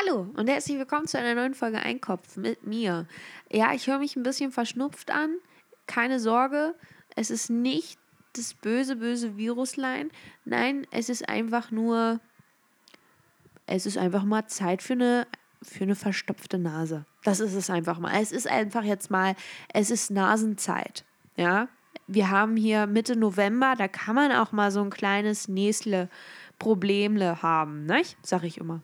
Hallo und herzlich willkommen zu einer neuen Folge Einkopf mit mir. Ja, ich höre mich ein bisschen verschnupft an. Keine Sorge, es ist nicht das böse, böse Viruslein. Nein, es ist einfach nur, es ist einfach mal Zeit für eine, für eine verstopfte Nase. Das ist es einfach mal. Es ist einfach jetzt mal, es ist Nasenzeit. Ja, wir haben hier Mitte November, da kann man auch mal so ein kleines Näsle Problemle haben, ne? Sag ich immer.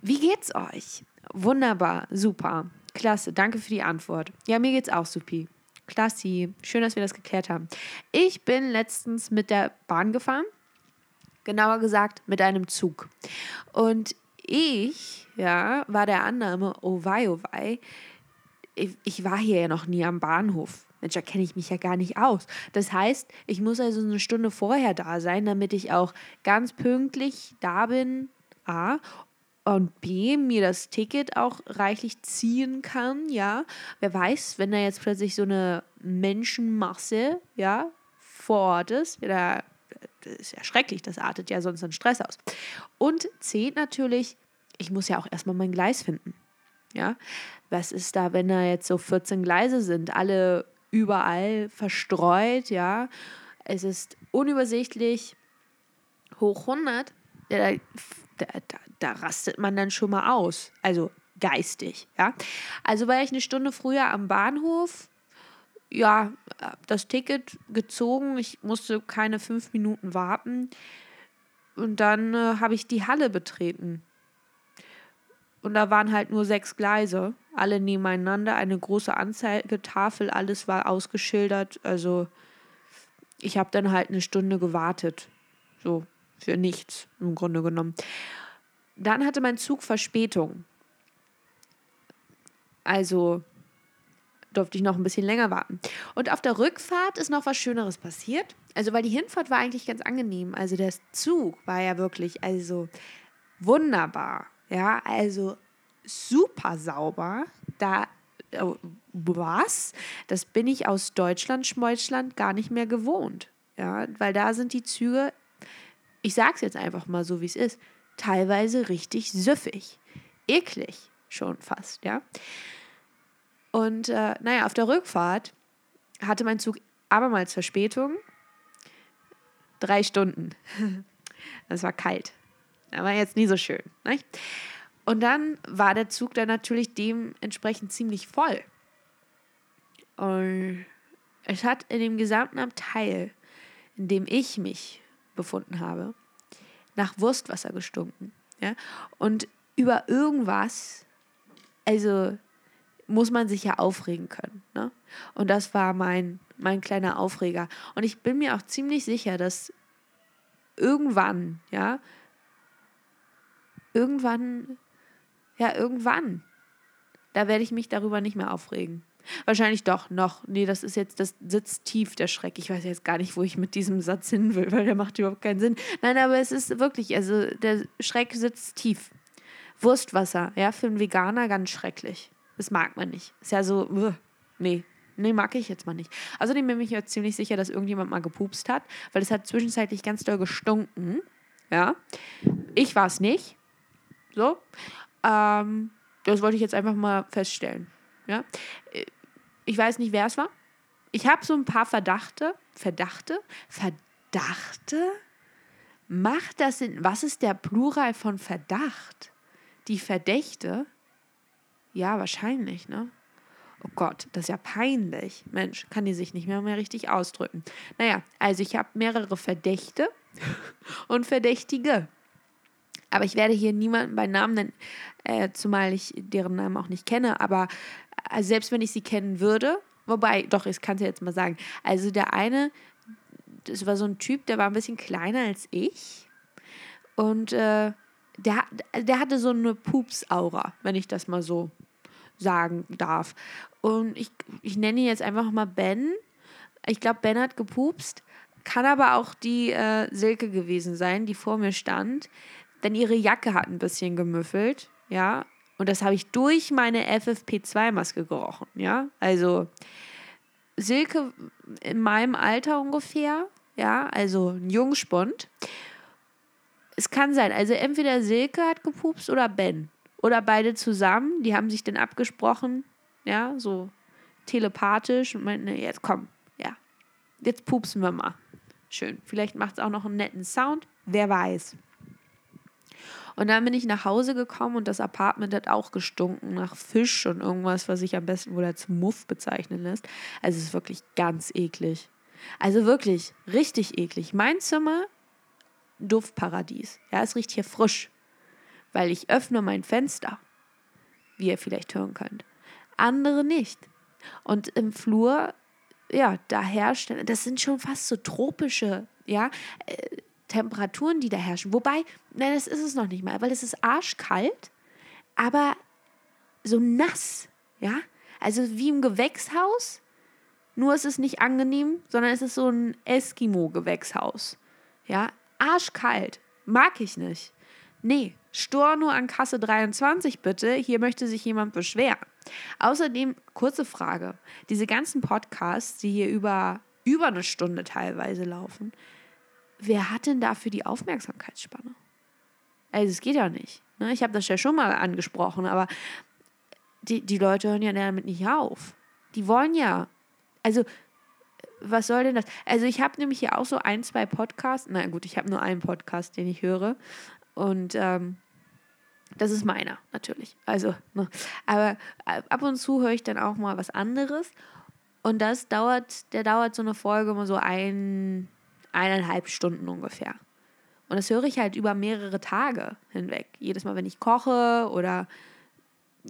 Wie geht's euch? Wunderbar, super, klasse, danke für die Antwort. Ja, mir geht's auch supi. Klasse, schön, dass wir das geklärt haben. Ich bin letztens mit der Bahn gefahren, genauer gesagt mit einem Zug. Und ich, ja, war der Annahme, oh wei, oh wei, ich, ich war hier ja noch nie am Bahnhof. Mensch, da kenne ich mich ja gar nicht aus. Das heißt, ich muss also eine Stunde vorher da sein, damit ich auch ganz pünktlich da bin. A und B, mir das Ticket auch reichlich ziehen kann, ja. Wer weiß, wenn da jetzt plötzlich so eine Menschenmasse, ja, vor Ort ist, da, das ist ja schrecklich, das artet ja sonst einen Stress aus. Und C, natürlich, ich muss ja auch erstmal mein Gleis finden, ja. Was ist da, wenn da jetzt so 14 Gleise sind, alle überall verstreut, ja. Es ist unübersichtlich, hoch 100, da, da, da rastet man dann schon mal aus. Also geistig, ja. Also war ich eine Stunde früher am Bahnhof, ja, das Ticket gezogen. Ich musste keine fünf Minuten warten. Und dann äh, habe ich die Halle betreten. Und da waren halt nur sechs Gleise, alle nebeneinander, eine große Anzeigetafel, alles war ausgeschildert. Also ich habe dann halt eine Stunde gewartet. So, für nichts im Grunde genommen. Dann hatte mein Zug Verspätung. Also durfte ich noch ein bisschen länger warten. Und auf der Rückfahrt ist noch was Schöneres passiert. Also, weil die Hinfahrt war eigentlich ganz angenehm. Also, der Zug war ja wirklich, also wunderbar. Ja, also super sauber. Da, oh, was? Das bin ich aus Deutschland, Schmeutschland gar nicht mehr gewohnt. Ja, weil da sind die Züge, ich sag's jetzt einfach mal so, wie es ist, teilweise richtig süffig. Eklig schon fast, ja. Und äh, naja, auf der Rückfahrt hatte mein Zug abermals Verspätung. Drei Stunden. Das war kalt. Das war jetzt nie so schön. Nicht? Und dann war der Zug dann natürlich dementsprechend ziemlich voll. Und es hat in dem gesamten Abteil, in dem ich mich befunden habe, nach Wurstwasser gestunken. Ja? Und über irgendwas, also muss man sich ja aufregen können. Ne? Und das war mein, mein kleiner Aufreger. Und ich bin mir auch ziemlich sicher, dass irgendwann, ja, irgendwann, ja, irgendwann, da werde ich mich darüber nicht mehr aufregen. Wahrscheinlich doch noch. Nee, das ist jetzt, das sitzt tief, der Schreck. Ich weiß jetzt gar nicht, wo ich mit diesem Satz hin will, weil der macht überhaupt keinen Sinn. Nein, aber es ist wirklich, also der Schreck sitzt tief. Wurstwasser, ja, für einen Veganer ganz schrecklich. Das mag man nicht. Ist ja so, nee, Nee, mag ich jetzt mal nicht. Außerdem bin ich mir ziemlich sicher, dass irgendjemand mal gepupst hat, weil es hat zwischenzeitlich ganz doll gestunken. Ja. Ich war es nicht. So. Ähm, das wollte ich jetzt einfach mal feststellen. Ja ich weiß nicht, wer es war. Ich habe so ein paar Verdachte. Verdachte? Verdachte? Macht das Sinn? Was ist der Plural von Verdacht? Die Verdächte? Ja, wahrscheinlich, ne? Oh Gott, das ist ja peinlich. Mensch, kann die sich nicht mehr, mehr richtig ausdrücken. Naja, also ich habe mehrere Verdächte und Verdächtige. Aber ich werde hier niemanden bei Namen nennen, äh, zumal ich deren Namen auch nicht kenne. Aber also selbst wenn ich sie kennen würde, wobei, doch, ich kann es ja jetzt mal sagen. Also der eine, das war so ein Typ, der war ein bisschen kleiner als ich. Und äh, der, der hatte so eine Pups-Aura, wenn ich das mal so sagen darf. Und ich, ich nenne ihn jetzt einfach mal Ben. Ich glaube, Ben hat gepupst. Kann aber auch die äh, Silke gewesen sein, die vor mir stand. Denn ihre Jacke hat ein bisschen gemüffelt. Ja, und das habe ich durch meine FFP2-Maske gerochen, ja. Also Silke in meinem Alter ungefähr, ja, also ein Jungspund. Es kann sein, also entweder Silke hat gepupst oder Ben. oder beide zusammen. Die haben sich dann abgesprochen, ja, so telepathisch und meinten, jetzt komm, ja, jetzt pupsen wir mal. Schön. Vielleicht macht es auch noch einen netten Sound, wer weiß. Und dann bin ich nach Hause gekommen und das Apartment hat auch gestunken nach Fisch und irgendwas, was sich am besten wohl als Muff bezeichnen lässt. Also es ist wirklich ganz eklig. Also wirklich richtig eklig. Mein Zimmer, Duftparadies. Ja, es riecht hier frisch, weil ich öffne mein Fenster, wie ihr vielleicht hören könnt. Andere nicht. Und im Flur, ja, da herrscht, das sind schon fast so tropische, ja, äh, Temperaturen, die da herrschen. Wobei, nein, das ist es noch nicht mal, weil es ist arschkalt, aber so nass, ja. Also wie im Gewächshaus, nur ist es nicht angenehm, sondern es ist so ein Eskimo-Gewächshaus. Ja, arschkalt. Mag ich nicht. Nee, Stor nur an Kasse 23 bitte. Hier möchte sich jemand beschweren. Außerdem, kurze Frage. Diese ganzen Podcasts, die hier über, über eine Stunde teilweise laufen, wer hat denn dafür die Aufmerksamkeitsspanne? Also es geht ja nicht. Ne? Ich habe das ja schon mal angesprochen, aber die, die Leute hören ja damit nicht auf. Die wollen ja. Also, was soll denn das? Also, ich habe nämlich hier auch so ein, zwei Podcasts. Na gut, ich habe nur einen Podcast, den ich höre. Und ähm, das ist meiner, natürlich. Also, ne. aber ab und zu höre ich dann auch mal was anderes. Und das dauert, der dauert so eine Folge immer so ein, eineinhalb Stunden ungefähr. Und das höre ich halt über mehrere Tage hinweg. Jedes Mal, wenn ich koche oder,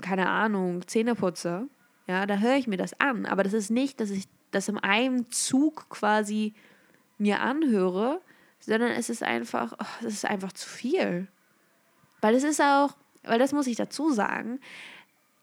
keine Ahnung, Zähne putze, ja, da höre ich mir das an. Aber das ist nicht, dass ich das in einem Zug quasi mir anhöre, sondern es ist einfach, oh, es ist einfach zu viel. Weil es ist auch, weil das muss ich dazu sagen,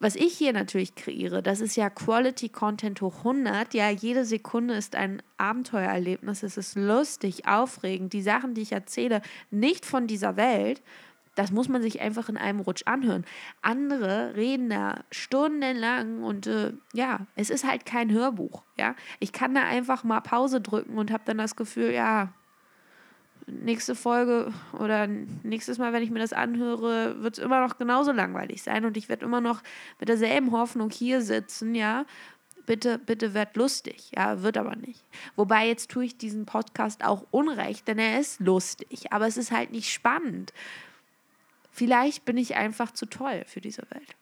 was ich hier natürlich kreiere, das ist ja Quality Content hoch 100. Ja, jede Sekunde ist ein Abenteuererlebnis. Es ist lustig, aufregend. Die Sachen, die ich erzähle, nicht von dieser Welt. Das muss man sich einfach in einem Rutsch anhören. Andere reden da stundenlang und äh, ja, es ist halt kein Hörbuch. Ja, ich kann da einfach mal Pause drücken und habe dann das Gefühl, ja, nächste Folge oder nächstes Mal, wenn ich mir das anhöre, wird es immer noch genauso langweilig sein und ich werde immer noch mit derselben Hoffnung hier sitzen, ja. Bitte, bitte werd lustig. Ja, wird aber nicht. Wobei jetzt tue ich diesen Podcast auch unrecht, denn er ist lustig, aber es ist halt nicht spannend. Vielleicht bin ich einfach zu toll für diese Welt.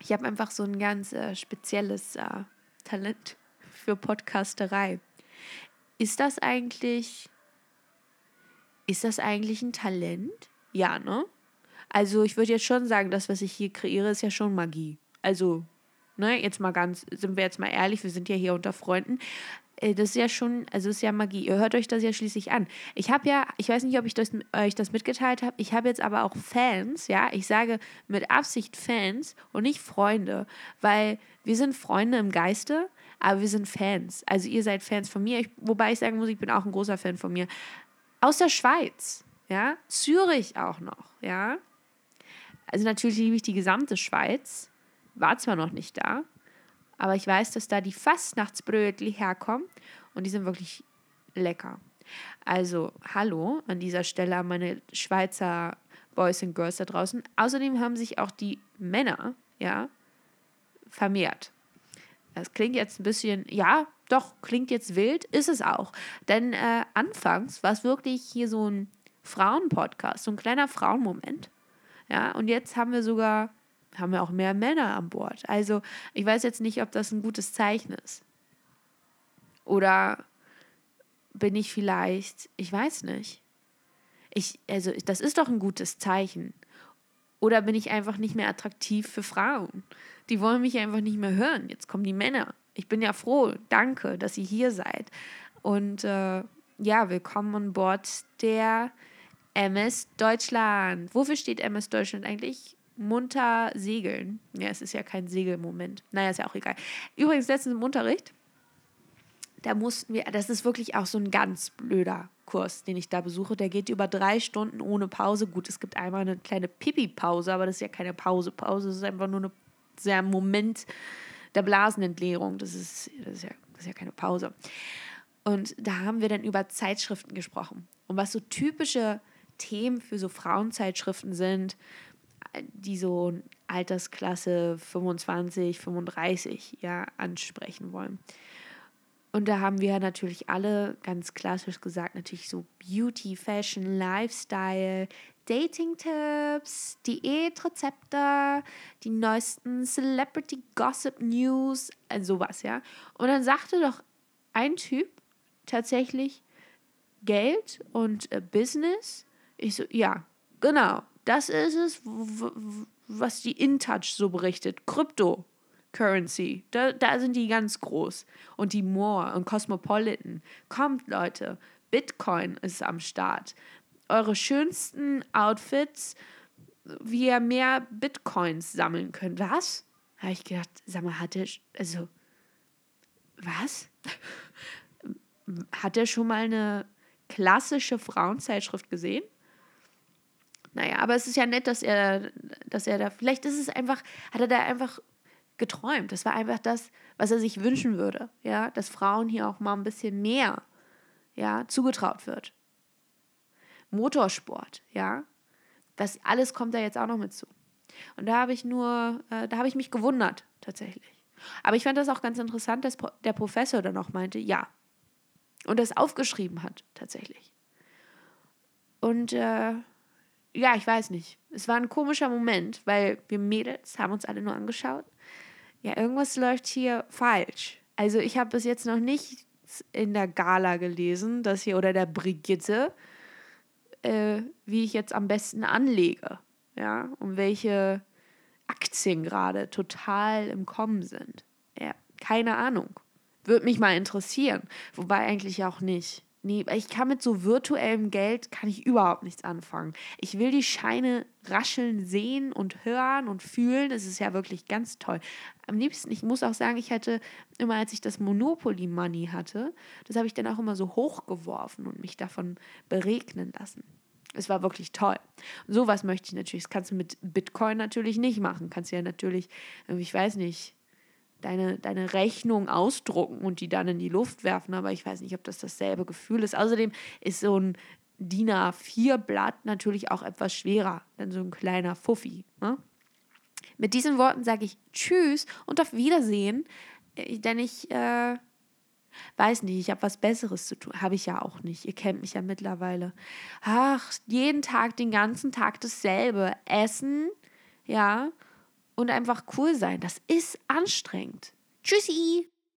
Ich habe einfach so ein ganz äh, spezielles äh, Talent für Podcasterei. Ist das eigentlich ist das eigentlich ein Talent? Ja, ne? Also ich würde jetzt schon sagen, das, was ich hier kreiere, ist ja schon Magie. Also, ne, jetzt mal ganz, sind wir jetzt mal ehrlich, wir sind ja hier unter Freunden. Äh, das ist ja schon, also ist ja Magie. Ihr hört euch das ja schließlich an. Ich habe ja, ich weiß nicht, ob ich das, euch das mitgeteilt habe, ich habe jetzt aber auch Fans, ja. Ich sage mit Absicht Fans und nicht Freunde, weil wir sind Freunde im Geiste, aber wir sind Fans. Also ihr seid Fans von mir, ich, wobei ich sagen muss, ich bin auch ein großer Fan von mir aus der Schweiz, ja, Zürich auch noch, ja. Also natürlich liebe ich die gesamte Schweiz, war zwar noch nicht da, aber ich weiß, dass da die Fastnachtsbrötli herkommen und die sind wirklich lecker. Also, hallo an dieser Stelle an meine Schweizer Boys and Girls da draußen. Außerdem haben sich auch die Männer, ja, vermehrt. Das klingt jetzt ein bisschen, ja, doch, klingt jetzt wild, ist es auch. Denn äh, anfangs war es wirklich hier so ein Frauenpodcast, so ein kleiner Frauenmoment. Ja, und jetzt haben wir sogar, haben wir auch mehr Männer an Bord. Also ich weiß jetzt nicht, ob das ein gutes Zeichen ist. Oder bin ich vielleicht, ich weiß nicht. Ich, also das ist doch ein gutes Zeichen. Oder bin ich einfach nicht mehr attraktiv für Frauen? Die wollen mich einfach nicht mehr hören. Jetzt kommen die Männer ich bin ja froh. Danke, dass ihr hier seid. Und äh, ja, willkommen an Bord der MS Deutschland. Wofür steht MS Deutschland eigentlich? Munter segeln. Ja, es ist ja kein Segelmoment. Naja, ist ja auch egal. Übrigens, letztens im Unterricht, da mussten wir, das ist wirklich auch so ein ganz blöder Kurs, den ich da besuche. Der geht über drei Stunden ohne Pause. Gut, es gibt einmal eine kleine Pipi-Pause, aber das ist ja keine Pause. Pause ist einfach nur eine sehr Moment der Blasenentleerung. Das ist, das ist, ja, das ist ja keine Pause. Und da haben wir dann über Zeitschriften gesprochen. Und was so typische Themen für so Frauenzeitschriften sind, die so Altersklasse 25, 35 ja ansprechen wollen. Und da haben wir natürlich alle ganz klassisch gesagt, natürlich so Beauty, Fashion, Lifestyle, Dating-Tipps, Diätrezepte, die neuesten Celebrity Gossip News, also sowas, ja. Und dann sagte doch ein Typ tatsächlich Geld und äh, Business. Ich so, ja, genau, das ist es, was die InTouch so berichtet. Krypto. Currency. Da, da sind die ganz groß. Und die Moore und Cosmopolitan. Kommt, Leute. Bitcoin ist am Start eure schönsten Outfits, wie ihr mehr Bitcoins sammeln könnt. Was? Habe ich gedacht, sag mal, hat er, also, was? hat er schon mal eine klassische Frauenzeitschrift gesehen? Naja, aber es ist ja nett, dass er, dass er da, vielleicht ist es einfach, hat er da einfach geträumt. Das war einfach das, was er sich wünschen würde, ja, dass Frauen hier auch mal ein bisschen mehr, ja, zugetraut wird. Motorsport, ja. Das alles kommt da jetzt auch noch mit zu. Und da habe ich nur, äh, da habe ich mich gewundert, tatsächlich. Aber ich fand das auch ganz interessant, dass der Professor dann auch meinte, ja. Und das aufgeschrieben hat, tatsächlich. Und äh, ja, ich weiß nicht. Es war ein komischer Moment, weil wir Mädels haben uns alle nur angeschaut. Ja, irgendwas läuft hier falsch. Also ich habe bis jetzt noch nicht in der Gala gelesen, dass hier, oder der Brigitte, äh, wie ich jetzt am besten anlege. Ja, und welche Aktien gerade total im Kommen sind. Ja, keine Ahnung. Würde mich mal interessieren. Wobei eigentlich auch nicht. Nee, ich kann mit so virtuellem Geld kann ich überhaupt nichts anfangen. Ich will die Scheine rascheln sehen und hören und fühlen. Das ist ja wirklich ganz toll. Am liebsten, ich muss auch sagen, ich hatte immer, als ich das Monopoly Money hatte, das habe ich dann auch immer so hochgeworfen und mich davon beregnen lassen. Es war wirklich toll. Und sowas möchte ich natürlich. Das kannst du mit Bitcoin natürlich nicht machen. Kannst ja natürlich, ich weiß nicht, deine, deine Rechnung ausdrucken und die dann in die Luft werfen, aber ich weiß nicht, ob das dasselbe Gefühl ist. Außerdem ist so ein DIN A4-Blatt natürlich auch etwas schwerer, denn so ein kleiner Fuffi. Ne? Mit diesen Worten sage ich Tschüss und auf Wiedersehen, äh, denn ich äh, weiß nicht, ich habe was Besseres zu tun. Habe ich ja auch nicht. Ihr kennt mich ja mittlerweile. Ach, jeden Tag, den ganzen Tag dasselbe. Essen, ja, und einfach cool sein. Das ist anstrengend. Tschüssi!